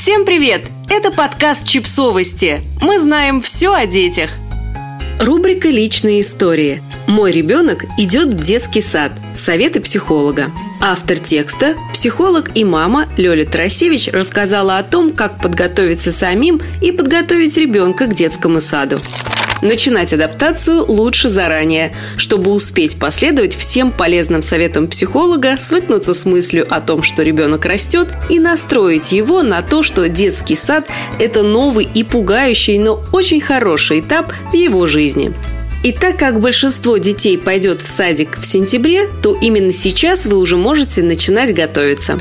Всем привет! Это подкаст «Чипсовости». Мы знаем все о детях. Рубрика «Личные истории». Мой ребенок идет в детский сад. Советы психолога. Автор текста, психолог и мама Лёля Тарасевич рассказала о том, как подготовиться самим и подготовить ребенка к детскому саду. Начинать адаптацию лучше заранее, чтобы успеть последовать всем полезным советам психолога, свыкнуться с мыслью о том, что ребенок растет, и настроить его на то, что детский сад – это новый и пугающий, но очень хороший этап в его жизни. И так как большинство детей пойдет в садик в сентябре, то именно сейчас вы уже можете начинать готовиться.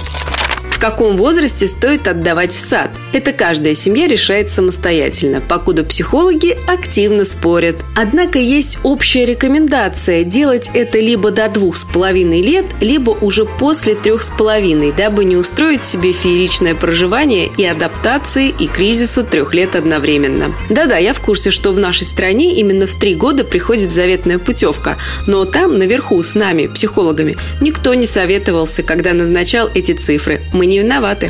В каком возрасте стоит отдавать в сад? Это каждая семья решает самостоятельно, покуда психологи активно спорят. Однако есть общая рекомендация делать это либо до двух с половиной лет, либо уже после трех с половиной, дабы не устроить себе фееричное проживание и адаптации и кризису трех лет одновременно. Да-да, я в курсе, что в нашей стране именно в три года приходит заветная путевка, но там, наверху, с нами, психологами, никто не советовался, когда назначал эти цифры. Мы не виноваты.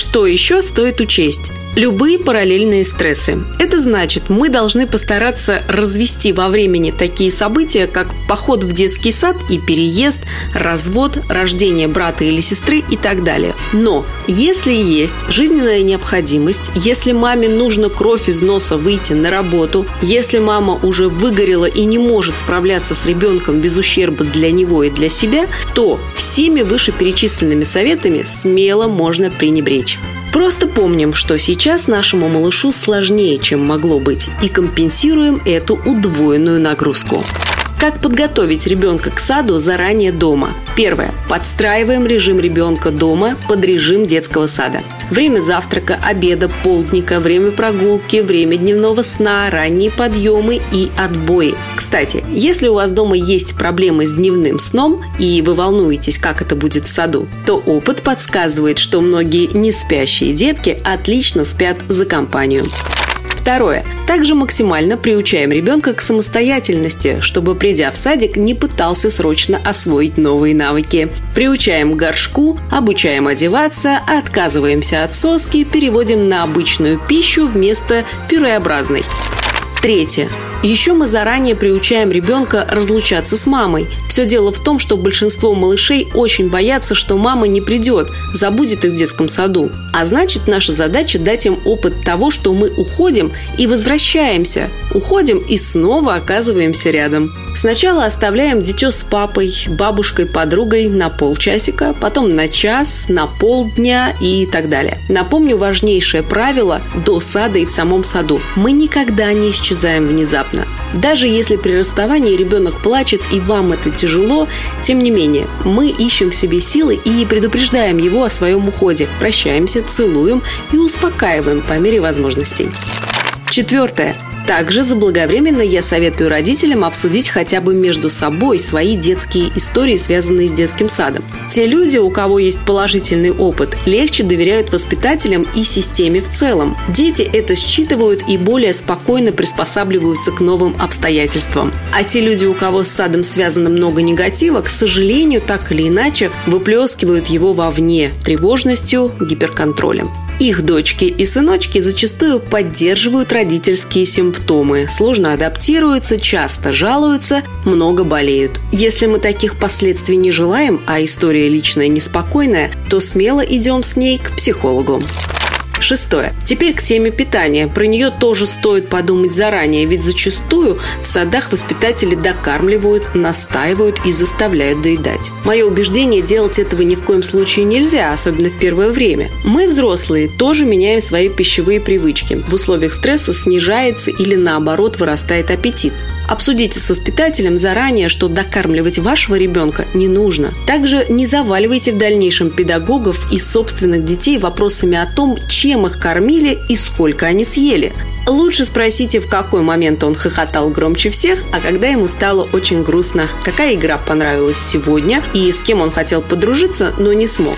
Что еще стоит учесть? Любые параллельные стрессы. Это значит, мы должны постараться развести во времени такие события, как поход в детский сад и переезд, развод, рождение брата или сестры и так далее. Но если есть жизненная необходимость, если маме нужно кровь из носа выйти на работу, если мама уже выгорела и не может справляться с ребенком без ущерба для него и для себя, то всеми вышеперечисленными советами смело можно пренебречь. Просто помним, что сейчас нашему малышу сложнее, чем могло быть, и компенсируем эту удвоенную нагрузку. Как подготовить ребенка к саду заранее дома? Первое. Подстраиваем режим ребенка дома под режим детского сада. Время завтрака, обеда, полдника, время прогулки, время дневного сна, ранние подъемы и отбои. Кстати, если у вас дома есть проблемы с дневным сном и вы волнуетесь, как это будет в саду, то опыт подсказывает, что многие не спящие детки отлично спят за компанию. Второе. Также максимально приучаем ребенка к самостоятельности, чтобы, придя в садик, не пытался срочно освоить новые навыки. Приучаем к горшку, обучаем одеваться, отказываемся от соски, переводим на обычную пищу вместо пюреобразной. Третье. Еще мы заранее приучаем ребенка разлучаться с мамой. Все дело в том, что большинство малышей очень боятся, что мама не придет, забудет их в детском саду. А значит, наша задача дать им опыт того, что мы уходим и возвращаемся. Уходим и снова оказываемся рядом. Сначала оставляем дитё с папой, бабушкой, подругой на полчасика, потом на час, на полдня и так далее. Напомню важнейшее правило до сада и в самом саду. Мы никогда не исчезаем внезапно внезапно. Даже если при расставании ребенок плачет и вам это тяжело, тем не менее, мы ищем в себе силы и предупреждаем его о своем уходе, прощаемся, целуем и успокаиваем по мере возможностей. Четвертое. Также заблаговременно я советую родителям обсудить хотя бы между собой свои детские истории, связанные с детским садом. Те люди, у кого есть положительный опыт, легче доверяют воспитателям и системе в целом. Дети это считывают и более спокойно приспосабливаются к новым обстоятельствам. А те люди, у кого с садом связано много негатива, к сожалению, так или иначе выплескивают его вовне тревожностью, гиперконтролем. Их дочки и сыночки зачастую поддерживают родительские симптомы, сложно адаптируются, часто жалуются, много болеют. Если мы таких последствий не желаем, а история личная неспокойная, то смело идем с ней к психологу. Шестое. Теперь к теме питания. Про нее тоже стоит подумать заранее, ведь зачастую в садах воспитатели докармливают, настаивают и заставляют доедать. Мое убеждение делать этого ни в коем случае нельзя, особенно в первое время. Мы, взрослые, тоже меняем свои пищевые привычки. В условиях стресса снижается или наоборот вырастает аппетит. Обсудите с воспитателем заранее, что докармливать вашего ребенка не нужно. Также не заваливайте в дальнейшем педагогов и собственных детей вопросами о том, чем их кормили и сколько они съели. Лучше спросите, в какой момент он хохотал громче всех, а когда ему стало очень грустно, какая игра понравилась сегодня и с кем он хотел подружиться, но не смог.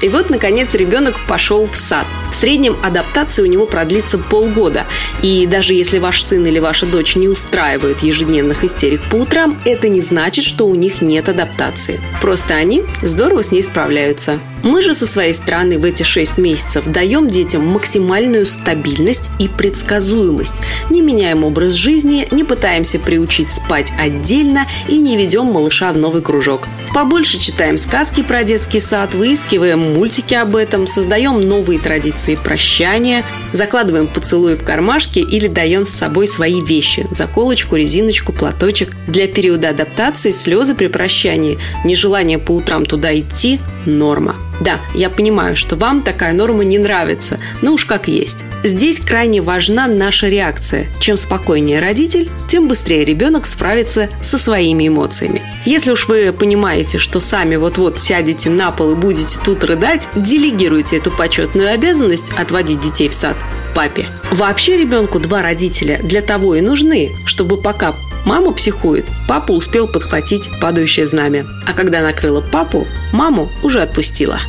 И вот, наконец, ребенок пошел в сад. В среднем адаптация у него продлится полгода. И даже если ваш сын или ваша дочь не устраивают ежедневных истерик по утрам, это не значит, что у них нет адаптации. Просто они здорово с ней справляются. Мы же со своей стороны в эти 6 месяцев даем детям максимальную стабильность и предсказуемость. Не меняем образ жизни, не пытаемся приучить спать отдельно и не ведем малыша в новый кружок. Побольше читаем сказки про детский сад, выискиваем мультики об этом, создаем новые традиции прощания, закладываем поцелуи в кармашки или даем с собой свои вещи – заколочку, резиночку, платочек. Для периода адаптации слезы при прощании, нежелание по утрам туда идти – норма. Да, я понимаю, что вам такая норма не нравится, но уж как есть. Здесь крайне важна наша реакция. Чем спокойнее родитель, тем быстрее ребенок справится со своими эмоциями. Если уж вы понимаете, что сами вот-вот сядете на пол и будете тут рыдать, делегируйте эту почетную обязанность отводить детей в сад папе. Вообще ребенку два родителя для того и нужны, чтобы пока Мама психует, папа успел подхватить падающее знамя. А когда накрыла папу, маму уже отпустила.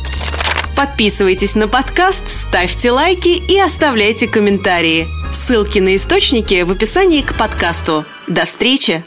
Подписывайтесь на подкаст, ставьте лайки и оставляйте комментарии. Ссылки на источники в описании к подкасту. До встречи!